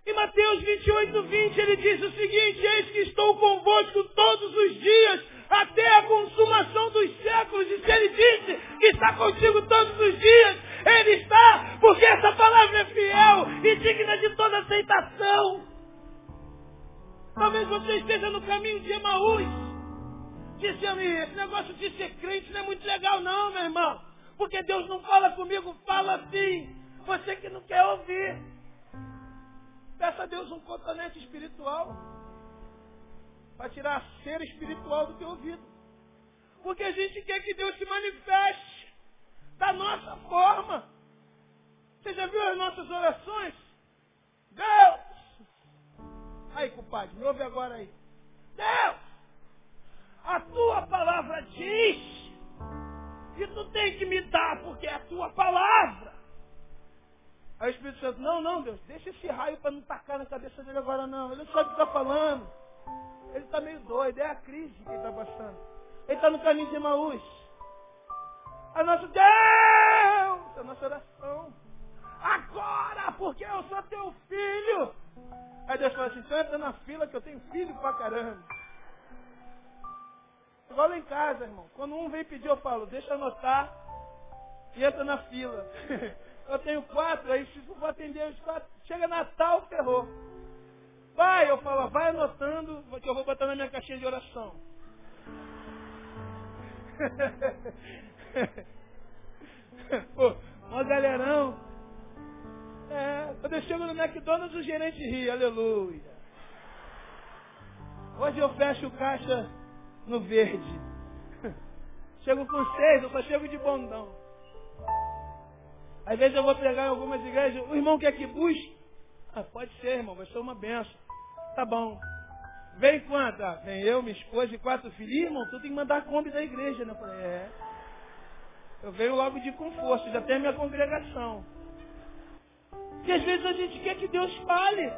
Em Mateus 28, 20, ele diz o seguinte, eis que estou convosco todos os dias, até a consumação dos séculos. E se ele disse que está contigo todos os dias, ele está, porque essa palavra é fiel e digna de toda aceitação. Talvez você esteja no caminho de Emaús, dizendo, esse negócio de ser crente não é muito legal não, meu irmão. Porque Deus não fala comigo, fala assim. Você que não quer ouvir. Peça a Deus um cotonete espiritual. Para tirar a cera espiritual do teu ouvido. Porque a gente quer que Deus se manifeste da nossa forma. Você já viu as nossas orações? Deus! Aí, compadre, me ouve agora aí. Deus! A tua palavra diz e tu tem que me dar porque é a tua palavra. Aí o Espírito Santo, não, não, Deus, deixa esse raio para não tacar na cabeça dele agora não. Ele não sabe o que está falando. Ele está meio doido, é a crise que ele está passando. Ele está no caminho de Emaús. A nossa Deus, a nossa oração. Agora, porque eu sou teu filho. Aí Deus fala assim, então entra na fila que eu tenho filho pra caramba. Igual em casa, irmão. Quando um vem pedir, eu falo, deixa anotar e entra na fila. *laughs* eu tenho quatro, aí se for atender os quatro, chega Natal, ferrou. Vai, eu falo, vai anotando, que eu vou botar na minha caixinha de oração. *laughs* Pô, ó galerão. É, quando eu chego no McDonald's, o gerente ri, aleluia. Hoje eu fecho caixa no verde. *laughs* Chego com seis, eu só chego de bondão. Às vezes eu vou pregar em algumas igrejas, o irmão quer que busque? Ah, pode ser, irmão, vai ser uma benção. Tá bom. Vem quanto? Ah, vem eu, minha esposa e quatro filhos. Irmão, tu tem que mandar a Kombi da igreja, né? Eu falei, é. Eu venho logo de conforto, já tenho a minha congregação. E às vezes a gente quer que Deus fale.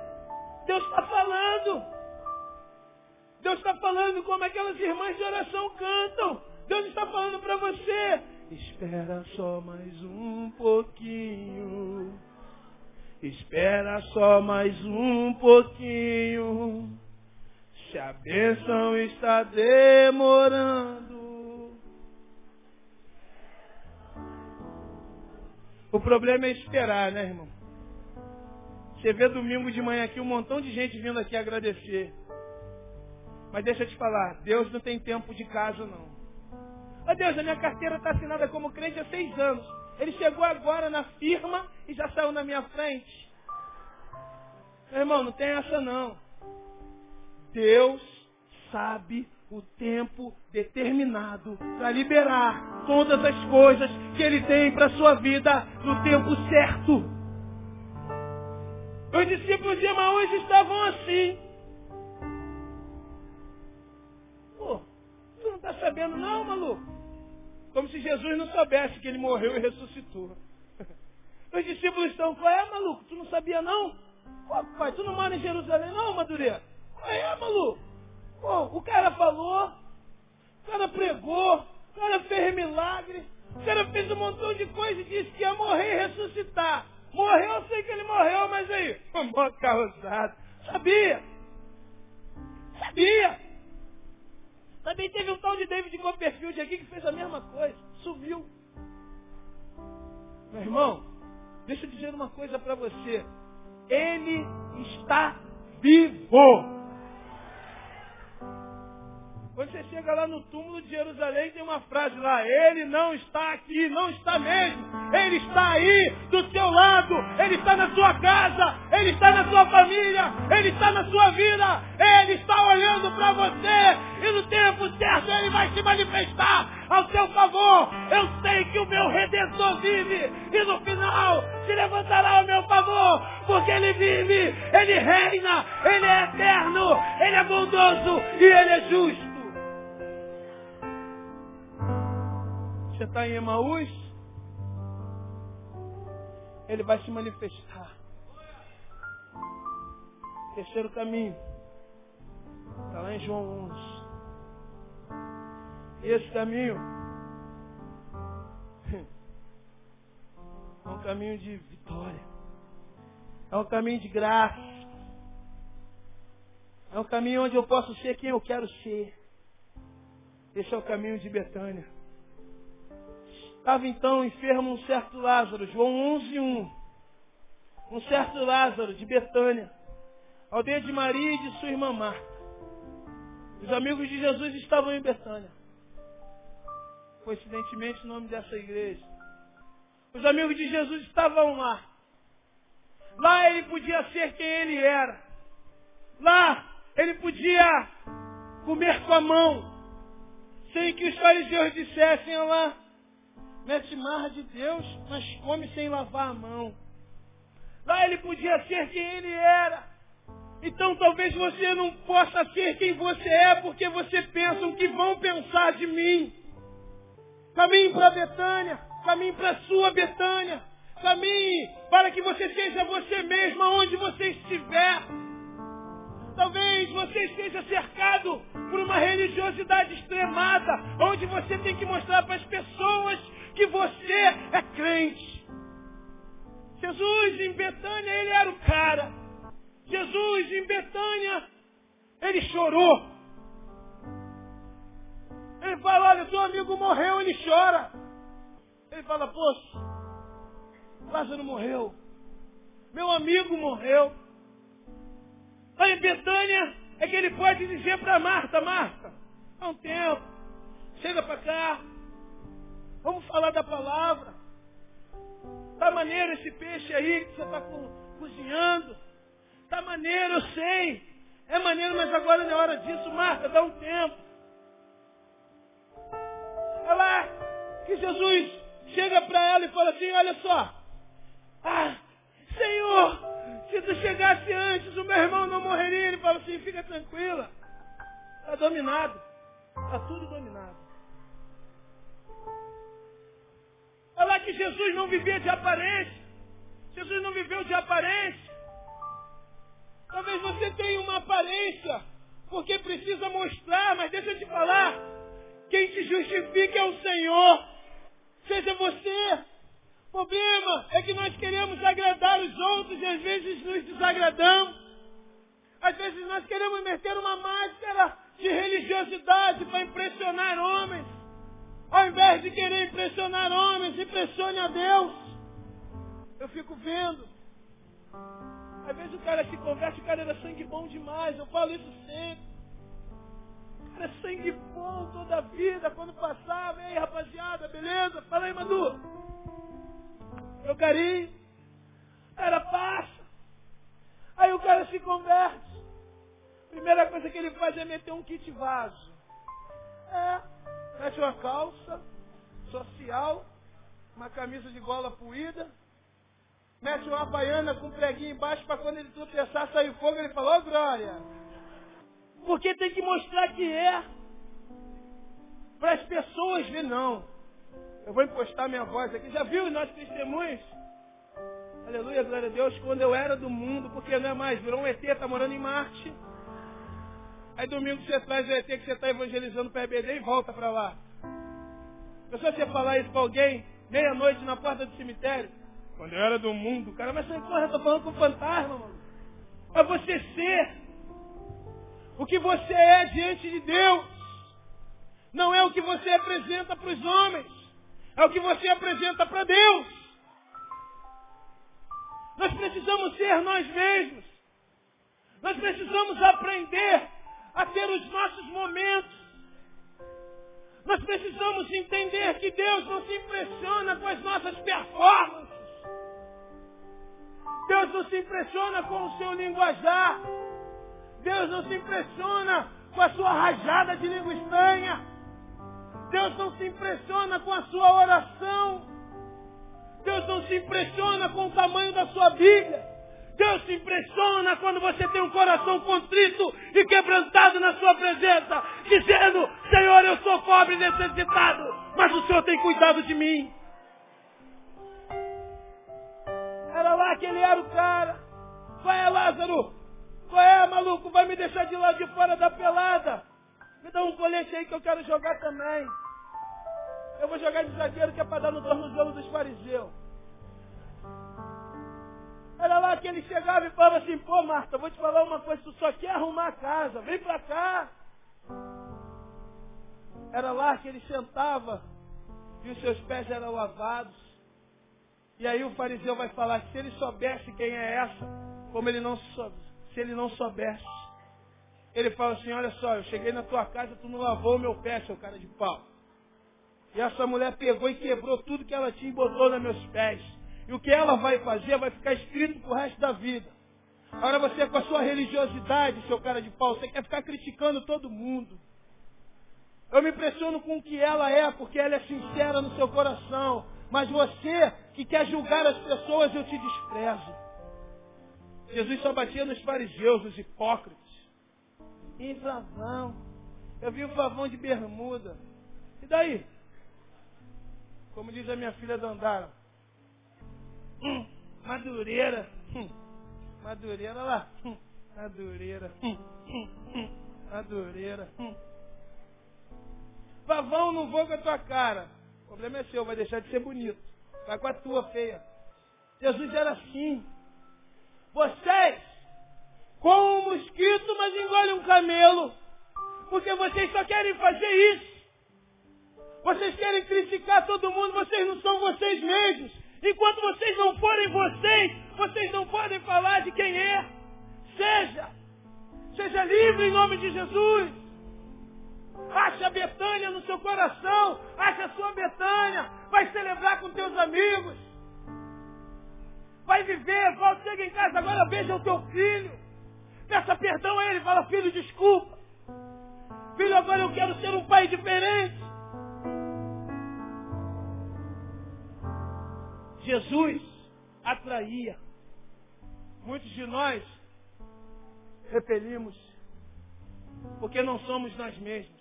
Deus está falando. Deus está falando como aquelas irmãs de oração cantam. Deus está falando para você. Espera só mais um pouquinho. Espera só mais um pouquinho. Se a bênção está demorando. O problema é esperar, né, irmão? Você vê domingo de manhã aqui um montão de gente vindo aqui agradecer. Mas deixa eu te falar, Deus não tem tempo de caso não. Ô Deus, a minha carteira está assinada como crente há seis anos. Ele chegou agora na firma e já saiu na minha frente. Meu irmão, não tem essa não. Deus sabe o tempo determinado para liberar todas as coisas que Ele tem para a sua vida no tempo certo. Os discípulos de Emaús estavam assim. Pô, tu não está sabendo não, maluco? Como se Jesus não soubesse que ele morreu e ressuscitou. *laughs* Os discípulos estão, qual é, maluco? Tu não sabia não? Pai, tu não mora em Jerusalém não, Madureira? Qual é, maluco? Pô, o cara falou, o cara pregou, o cara fez milagre, o cara fez um montão de coisa e disse que ia morrer e ressuscitar. Morreu, eu sei que ele morreu, mas aí, *laughs* uma carroçada. Sabia? Sabia? Também teve um tal de David Copperfield aqui que fez a mesma coisa. Sumiu. Meu irmão, deixa eu dizer uma coisa para você. Ele está vivo. Quando você chega lá no túmulo de Jerusalém, tem uma frase lá, ele não está aqui, não está mesmo. Ele está aí, do seu lado, ele está na sua casa, ele está na sua família, ele está na sua vida, ele está olhando para você. E no tempo certo ele vai se manifestar ao seu favor. Eu sei que o meu redentor vive. E no final se levantará ao meu favor, porque ele vive, ele reina, ele é eterno, ele é bondoso e ele é justo. Você está em Emaús? Ele vai se manifestar. Terceiro caminho. Está lá em João 11. E esse caminho é um caminho de vitória. É um caminho de graça. É um caminho onde eu posso ser quem eu quero ser. Esse é o caminho de Betânia. Estava então enfermo um certo Lázaro, João 11, 1. Um certo Lázaro de Betânia, aldeia de Maria e de sua irmã Marta. Os amigos de Jesus estavam em Betânia. Coincidentemente o nome dessa igreja. Os amigos de Jesus estavam lá. Lá ele podia ser quem ele era. Lá ele podia comer com a mão, sem que os fariseus dissessem, olha lá, mete marra de Deus, mas come sem lavar a mão. Lá ele podia ser quem ele era. Então talvez você não possa ser quem você é, porque você pensa o que vão pensar de mim. Caminhe para Betânia, caminhe para sua Betânia. Caminhe para que você seja você mesmo onde você estiver. Talvez você esteja cercado por uma religiosidade extremada, onde você tem que mostrar para as pessoas que você é crente. Jesus em Betânia, ele era o cara. Jesus em Betânia, ele chorou. Ele fala, olha, seu amigo morreu, ele chora. Ele fala, poxa, Lázaro morreu. Meu amigo morreu. Lá em Betânia é que ele pode dizer para Marta, Marta, há um tempo, chega para cá, vamos falar da palavra. Tá maneiro esse peixe aí que você está cozinhando. Tá maneiro, eu sei. É maneiro, mas agora não é hora disso, Marta, dá um tempo. Olha lá, que Jesus chega para ela e fala assim, olha só. Ah, Senhor, se tu chegasse antes, o meu irmão não morreria. Ele fala assim, fica tranquila. Está dominado. Está tudo dominado. Que Jesus não vivia de aparência. Jesus não viveu de aparência. Talvez você tenha uma aparência, porque precisa mostrar, mas deixa eu te falar. Quem te justifica é o Senhor. Seja você. O problema é que nós queremos agradar os outros e às vezes nos desagradamos. Às vezes nós queremos meter uma máscara de religiosidade para impressionar homens. Ao invés de querer impressionar homens, impressione a Deus. Eu fico vendo. Às vezes o cara se converte, o cara era sangue bom demais. Eu falo isso sempre. O cara é sangue bom toda a vida. Quando passava, ei rapaziada, beleza? Fala aí, Madu meu carinho. Era passa. Aí o cara se converte. Primeira coisa que ele faz é meter um kit vaso. É, mete uma calça social, uma camisa de gola puída, mete uma baiana com um preguinho embaixo para quando ele tropeçar, sair fogo, ele fala, ô oh, glória. Porque tem que mostrar que é. Para as pessoas ver, não. Eu vou impostar minha voz aqui. Já viu os nossos testemunhos? Aleluia, glória a Deus. Quando eu era do mundo, porque não é mais, virou um ET, está morando em Marte. Aí domingo você traz o ET que você está evangelizando para EBD e volta para lá. Pessoal, você falar isso para alguém, meia-noite na porta do cemitério. Quando eu era do mundo, cara, mas porra, eu estou falando com fantasma, mano. Para você ser o que você é diante de Deus. Não é o que você apresenta para os homens é o que você apresenta para Deus. Nós precisamos ser nós mesmos. Nós precisamos aprender a ter os nossos momentos. Nós precisamos entender que Deus não se impressiona com as nossas performances. Deus não se impressiona com o seu linguajar. Deus não se impressiona com a sua rajada de língua estranha. Deus não se impressiona com a sua oração. Deus não se impressiona com o tamanho da sua Bíblia. Deus se impressiona quando você tem um coração contrito e quebrantado na sua presença, dizendo, Senhor, eu sou pobre e necessitado, mas o Senhor tem cuidado de mim. Era lá que ele era o cara. Qual é, Lázaro? Qual é, maluco? Vai me deixar de lá de fora da pelada? Me dá um colete aí que eu quero jogar também. Eu vou jogar de zagueiro que é para dar no tornozelo dos fariseus. Era lá que ele chegava e falava assim, pô Marta, vou te falar uma coisa, tu só quer arrumar a casa, vem pra cá. Era lá que ele sentava e os seus pés eram lavados. E aí o fariseu vai falar se ele soubesse quem é essa, como ele não soube, se ele não soubesse, ele fala assim, olha só, eu cheguei na tua casa, tu não lavou o meu pé, seu cara de pau. E essa mulher pegou e quebrou tudo que ela tinha e botou nos meus pés. E o que ela vai fazer vai ficar escrito pro resto da vida. Agora você com a sua religiosidade, seu cara de pau, você quer ficar criticando todo mundo. Eu me impressiono com o que ela é, porque ela é sincera no seu coração. Mas você que quer julgar as pessoas, eu te desprezo. Jesus só batia nos fariseus, nos hipócritas. E Flavão, eu vi o Flavão de bermuda. E daí? Como diz a minha filha Dandara. Hum, madureira. Hum, madureira lá. Hum, madureira. Hum, hum, hum, madureira. Hum. Pavão, não vou com a tua cara. O problema é seu, vai deixar de ser bonito. Vai com a tua feia. Jesus era assim. Vocês, com um mosquito, mas engolem um camelo. Porque vocês só querem fazer isso. Vocês querem criticar todo mundo, vocês não são vocês mesmos. Enquanto vocês não forem vocês, vocês não podem falar de quem é. Seja. Seja livre em nome de Jesus. Acha a Betânia no seu coração. Acha a sua Betânia. Vai celebrar com teus amigos. Vai viver. Volta, chega em casa agora, beija o teu filho. Peça perdão a ele. Fala, filho, desculpa. Filho, agora eu quero ser um pai diferente. Jesus atraía. Muitos de nós repelimos porque não somos nós mesmos.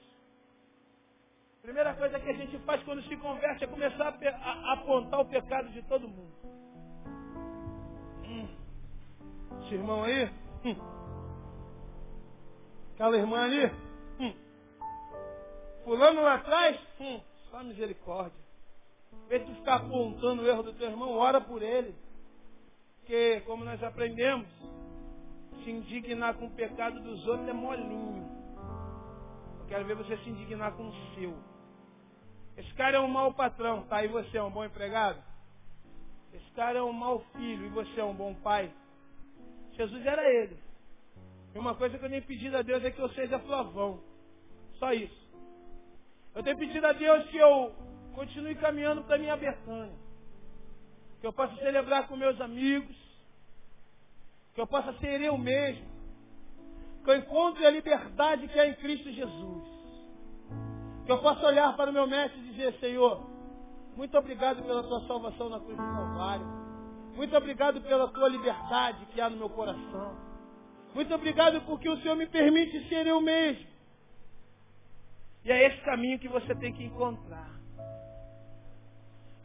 Primeira coisa que a gente faz quando se converte é começar a, a apontar o pecado de todo mundo. Hum. Esse irmão aí, hum. aquela irmã ali, hum. lá atrás, hum. só misericórdia. Vez de ficar apontando o erro do teu irmão, ora por ele. Porque, como nós aprendemos, se indignar com o pecado dos outros é molinho. Eu quero ver você se indignar com o seu. Esse cara é um mau patrão, tá? E você é um bom empregado? Esse cara é um mau filho e você é um bom pai? Jesus era ele. E uma coisa que eu tenho pedido a Deus é que eu seja flavão. Só isso. Eu tenho pedido a Deus que eu continue caminhando para minha Betânia. Que eu possa celebrar com meus amigos. Que eu possa ser eu mesmo. Que eu encontre a liberdade que é em Cristo Jesus. Que eu possa olhar para o meu mestre e dizer, Senhor, muito obrigado pela tua salvação na cruz do Calvário. Muito obrigado pela tua liberdade que há no meu coração. Muito obrigado porque o Senhor me permite ser eu mesmo. E é esse caminho que você tem que encontrar.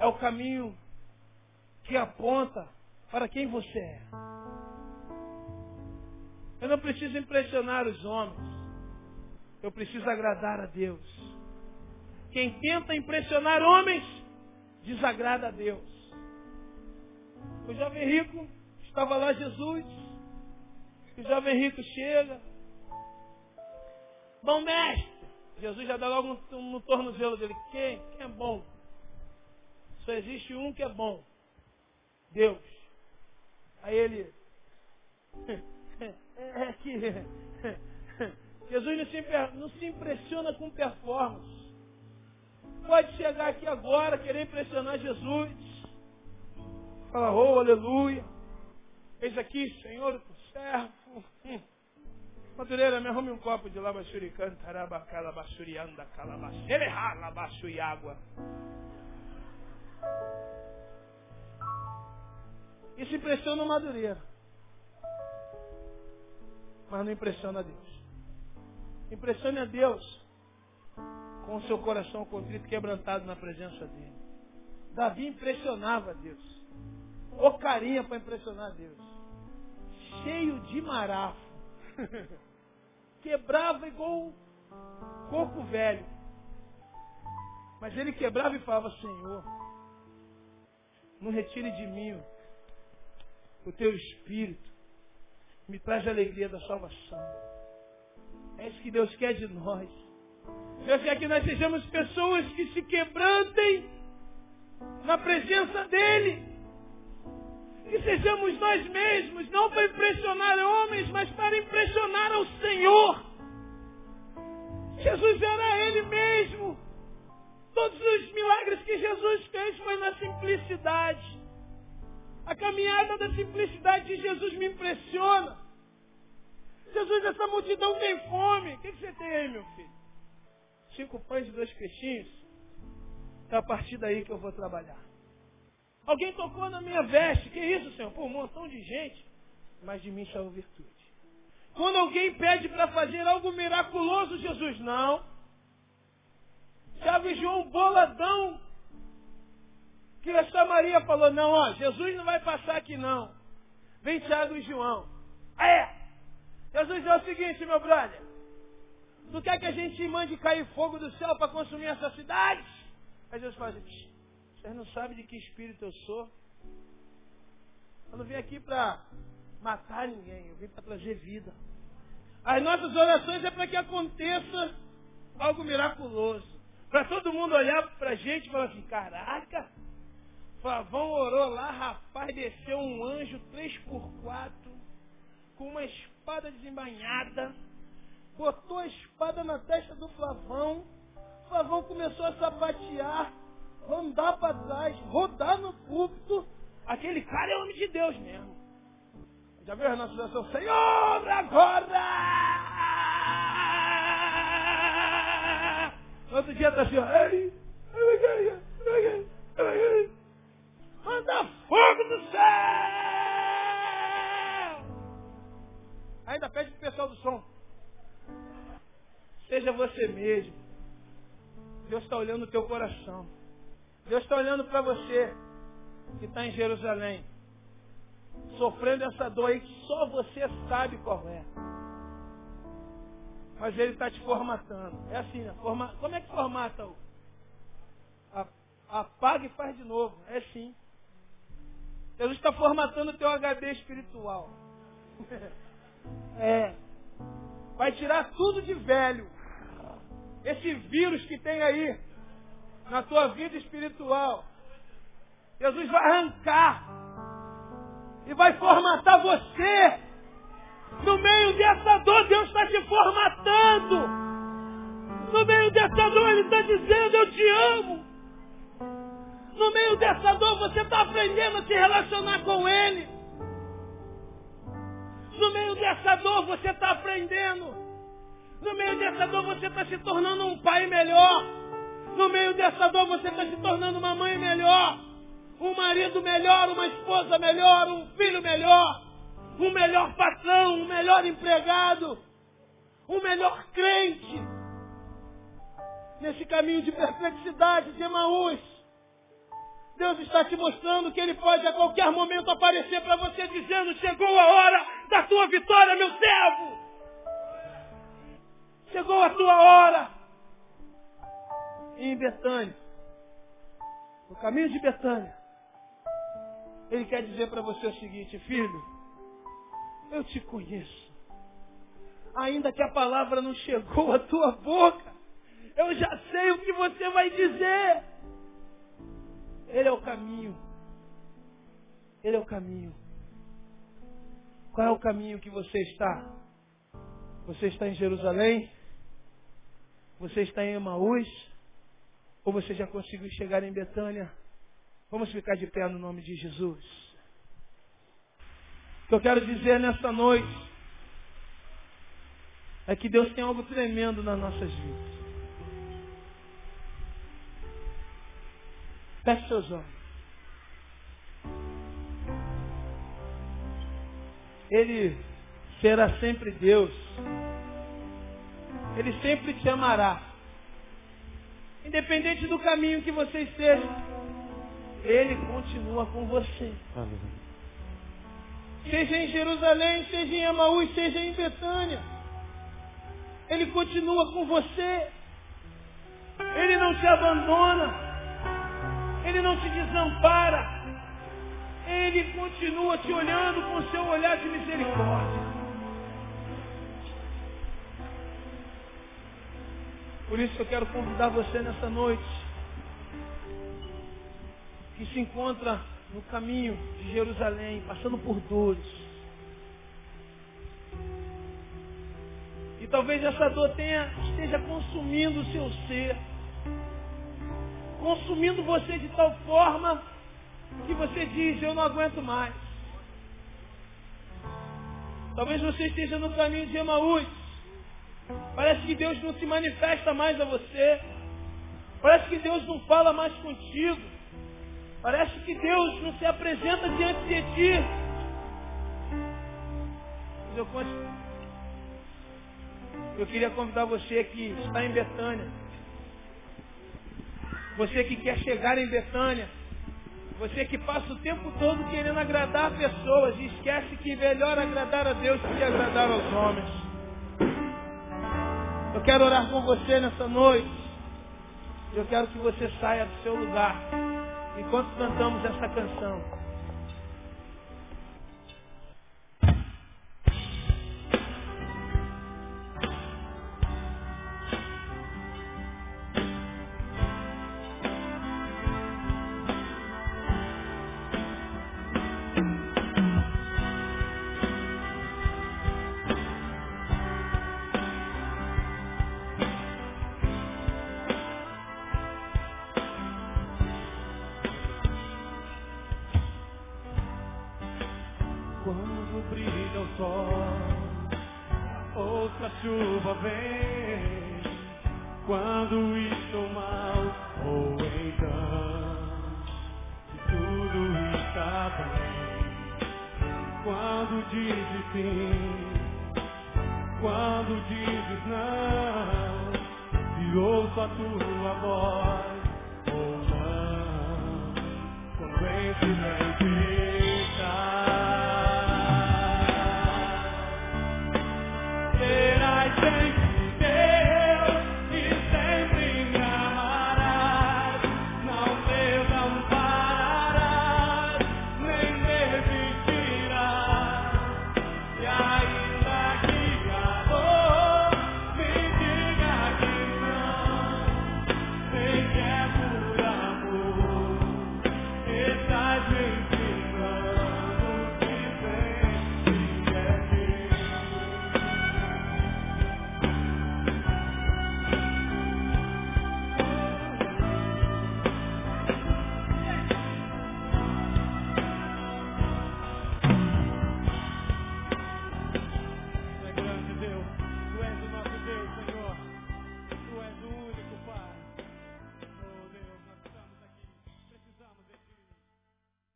É o caminho que aponta para quem você é. Eu não preciso impressionar os homens. Eu preciso agradar a Deus. Quem tenta impressionar homens, desagrada a Deus. O jovem rico, estava lá Jesus. O jovem rico chega. Bom mestre. Jesus já dá logo no, no tornozelo dele. Quem? Quem é bom? Só existe um que é bom. Deus. Aí ele. *laughs* É que. *laughs* Jesus não se, não se impressiona com performance pode chegar aqui agora, querer impressionar Jesus. Fala, oh, aleluia. Eis aqui, Senhor, o servo. *laughs* Madureira, me arrume um copo de labachurican, tarabacala, bachurianda, labachu água. Isso impressiona o Madureira. Mas não impressiona a Deus. Impressione a Deus com o seu coração contrito quebrantado na presença dele. Davi impressionava Deus. O carinha para impressionar Deus. Cheio de marafo. *laughs* quebrava igual coco velho. Mas ele quebrava e falava, Senhor, não retire de mim o teu espírito. Me traz a alegria da salvação. É isso que Deus quer de nós. Deus quer que nós sejamos pessoas que se quebrantem na presença dEle. Que sejamos nós mesmos, não para impressionar homens, mas para impressionar ao Senhor. Jesus era Ele mesmo. Todos os milagres que Jesus fez foi na simplicidade. A caminhada da simplicidade de Jesus me impressiona. Jesus, essa multidão tem fome. O que, você tem aí, meu filho? Cinco pães e dois peixinhos. É a partir daí que eu vou trabalhar. Alguém tocou na minha veste. Que isso, Senhor? Pô, um montão de gente. Mas de mim saiu virtude. Quando alguém pede para fazer algo miraculoso, Jesus, não. E João boladão. Que essa Maria falou, não, ó, Jesus não vai passar aqui não. Vem Tiago e João. Ah, é. Jesus é o seguinte, meu brother. Tu quer que a gente mande cair fogo do céu para consumir essa cidade? Aí Jesus fala assim, vocês não sabem de que espírito eu sou? Eu não vim aqui para matar ninguém, eu vim para trazer vida. As nossas orações é para que aconteça algo miraculoso. Para todo mundo olhar para a gente e falar assim, caraca, Flavão orou lá, rapaz, desceu um anjo 3 por 4 com uma espada desembainhada, botou a espada na testa do Flavão, Flavão começou a sapatear, andar para trás, rodar no púlpito. Aquele cara é homem de Deus mesmo. Já viu a nossa oração? Senhor, agora! Outro dia está assim, ó. Manda fogo do céu! Ainda pede pro pessoal do som. Seja você mesmo. Deus está olhando o teu coração. Deus está olhando para você que está em Jerusalém. Sofrendo essa dor aí que só você sabe qual é. Mas ele está te formatando. É assim, né? Forma... como é que formata o? Apaga e faz de novo. É assim. Jesus está formatando o teu HD espiritual. *laughs* É. Vai tirar tudo de velho. Esse vírus que tem aí na tua vida espiritual. Jesus vai arrancar e vai formatar você. No meio dessa dor, Deus está te formatando. No meio dessa dor, Ele está dizendo, eu te amo. No meio dessa dor, você está aprendendo a se relacionar com Ele. No meio dessa dor, você está aprendendo. No meio dessa dor, você está se tornando um pai melhor. No meio dessa dor, você está se tornando uma mãe melhor. Um marido melhor, uma esposa melhor, um filho melhor. Um melhor patrão, um melhor empregado. Um melhor crente. Nesse caminho de perplexidade de Emaús. Deus está te mostrando que Ele pode a qualquer momento aparecer para você dizendo, chegou a hora da tua vitória, meu servo. Chegou a tua hora. E em Betânia, no caminho de Betânia, Ele quer dizer para você o seguinte, filho, eu te conheço. Ainda que a palavra não chegou à tua boca, eu já sei o que você vai dizer. Ele é o caminho. Ele é o caminho. Qual é o caminho que você está? Você está em Jerusalém? Você está em Emaús? Ou você já conseguiu chegar em Betânia? Vamos ficar de pé no nome de Jesus. Que eu quero dizer nesta noite é que Deus tem algo tremendo nas nossas vidas. Feche seus olhos. Ele será sempre Deus. Ele sempre te amará. Independente do caminho que você esteja, Ele continua com você. Seja em Jerusalém, seja em Amaús, seja em Betânia. Ele continua com você. Ele não te abandona. Ele não te desampara. Ele continua te olhando com seu olhar de misericórdia. Por isso eu quero convidar você nessa noite, que se encontra no caminho de Jerusalém, passando por dores. E talvez essa dor tenha, esteja consumindo o seu ser consumindo você de tal forma que você diz, eu não aguento mais. Talvez você esteja no caminho de Emaús. Parece que Deus não se manifesta mais a você. Parece que Deus não fala mais contigo. Parece que Deus não se apresenta diante de ti. Eu, eu queria convidar você que está em Betânia. Você que quer chegar em Betânia. Você que passa o tempo todo querendo agradar pessoas e esquece que melhor agradar a Deus do que agradar aos homens. Eu quero orar com você nessa noite. Eu quero que você saia do seu lugar enquanto cantamos essa canção.